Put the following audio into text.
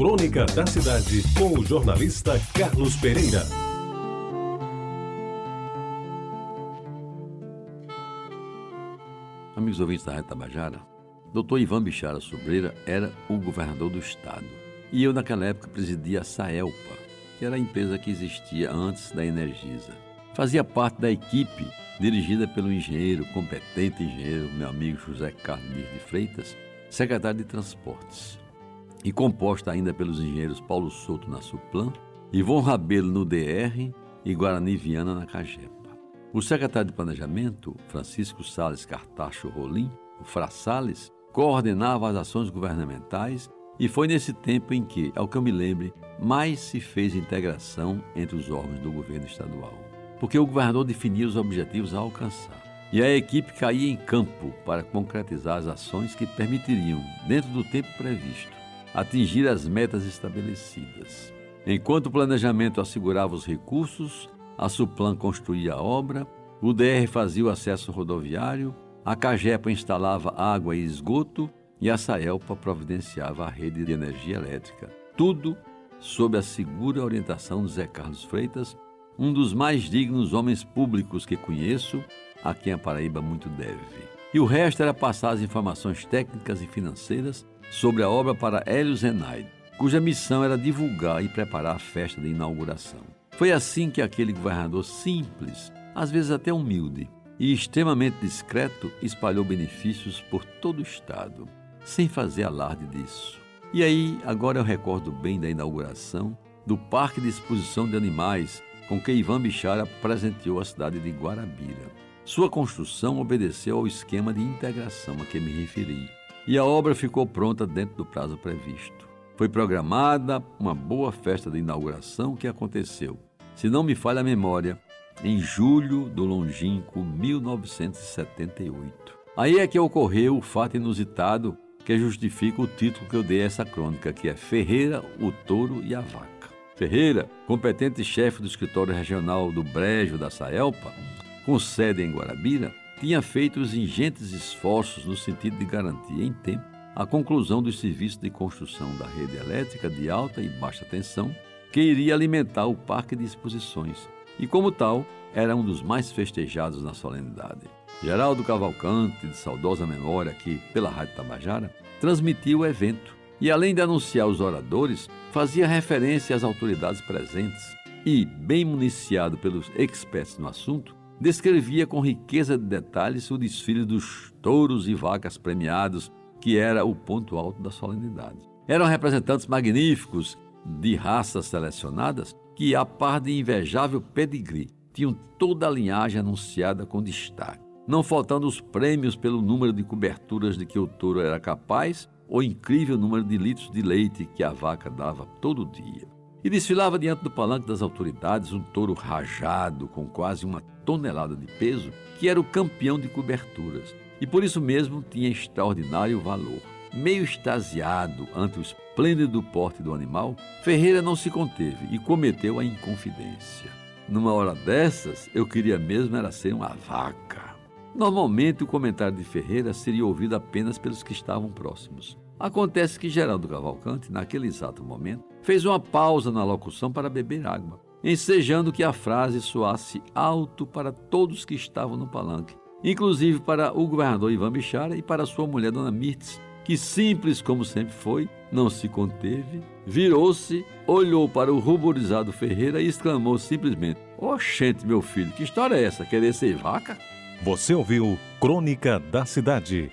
Crônica da Cidade, com o jornalista Carlos Pereira. Amigos ouvintes da Rádio Tabajara, Dr. Ivan Bichara Sobreira era o governador do estado. E eu, naquela época, presidia a Saelpa, que era a empresa que existia antes da Energisa. Fazia parte da equipe dirigida pelo engenheiro, competente engenheiro, meu amigo José Carlos de Freitas, secretário de Transportes, e composta ainda pelos engenheiros Paulo Souto na Suplan, Ivon Rabelo no DR e Guarani Viana na Cagepa. O secretário de Planejamento, Francisco Sales Cartacho Rolim, o Fra Sales, coordenava as ações governamentais e foi nesse tempo em que, ao que eu me lembre, mais se fez integração entre os órgãos do governo estadual. Porque o governador definia os objetivos a alcançar e a equipe caía em campo para concretizar as ações que permitiriam, dentro do tempo previsto, atingir as metas estabelecidas. Enquanto o planejamento assegurava os recursos, a Suplan construía a obra, o DR fazia o acesso rodoviário, a Cagepa instalava água e esgoto e a Saelpa providenciava a rede de energia elétrica. Tudo sob a segura orientação de Zé Carlos Freitas, um dos mais dignos homens públicos que conheço a quem a Paraíba muito deve. E o resto era passar as informações técnicas e financeiras sobre a obra para Hélio Zenaide, cuja missão era divulgar e preparar a festa de inauguração. Foi assim que aquele governador simples, às vezes até humilde, e extremamente discreto espalhou benefícios por todo o estado, sem fazer alarde disso. E aí, agora eu recordo bem da inauguração do Parque de Exposição de Animais com que Ivan Bichara presenteou a cidade de Guarabira. Sua construção obedeceu ao esquema de integração a que me referi, e a obra ficou pronta dentro do prazo previsto. Foi programada uma boa festa de inauguração que aconteceu, se não me falha a memória, em julho do longínquo 1978. Aí é que ocorreu o fato inusitado que justifica o título que eu dei a essa crônica, que é Ferreira, o Touro e a Vaca. Ferreira, competente chefe do escritório regional do Brejo da Saelpa, com sede em Guarabira, tinha feito os ingentes esforços no sentido de garantir em tempo a conclusão dos serviços de construção da rede elétrica de alta e baixa tensão que iria alimentar o parque de exposições e, como tal, era um dos mais festejados na solenidade. Geraldo Cavalcante, de saudosa memória aqui pela Rádio Tabajara, transmitiu o evento e, além de anunciar os oradores, fazia referência às autoridades presentes e, bem municiado pelos experts no assunto, descrevia com riqueza de detalhes o desfile dos touros e vacas premiados, que era o ponto alto da solenidade. Eram representantes magníficos de raças selecionadas que, a par de invejável pedigree, tinham toda a linhagem anunciada com destaque, não faltando os prêmios pelo número de coberturas de que o touro era capaz ou incrível número de litros de leite que a vaca dava todo dia. E desfilava diante do palanque das autoridades um touro rajado com quase uma tonelada de peso, que era o campeão de coberturas, e por isso mesmo tinha extraordinário valor. Meio extasiado ante o esplêndido porte do animal, Ferreira não se conteve e cometeu a inconfidência. Numa hora dessas, eu queria mesmo era ser uma vaca. Normalmente o comentário de Ferreira seria ouvido apenas pelos que estavam próximos. Acontece que Geraldo Cavalcante, naquele exato momento, fez uma pausa na locução para beber água, ensejando que a frase soasse alto para todos que estavam no palanque, inclusive para o governador Ivan Bichara e para sua mulher, Dona Mirtz, que, simples como sempre foi, não se conteve, virou-se, olhou para o ruborizado Ferreira e exclamou simplesmente: Oxente, meu filho, que história é essa? Querer ser vaca? Você ouviu Crônica da Cidade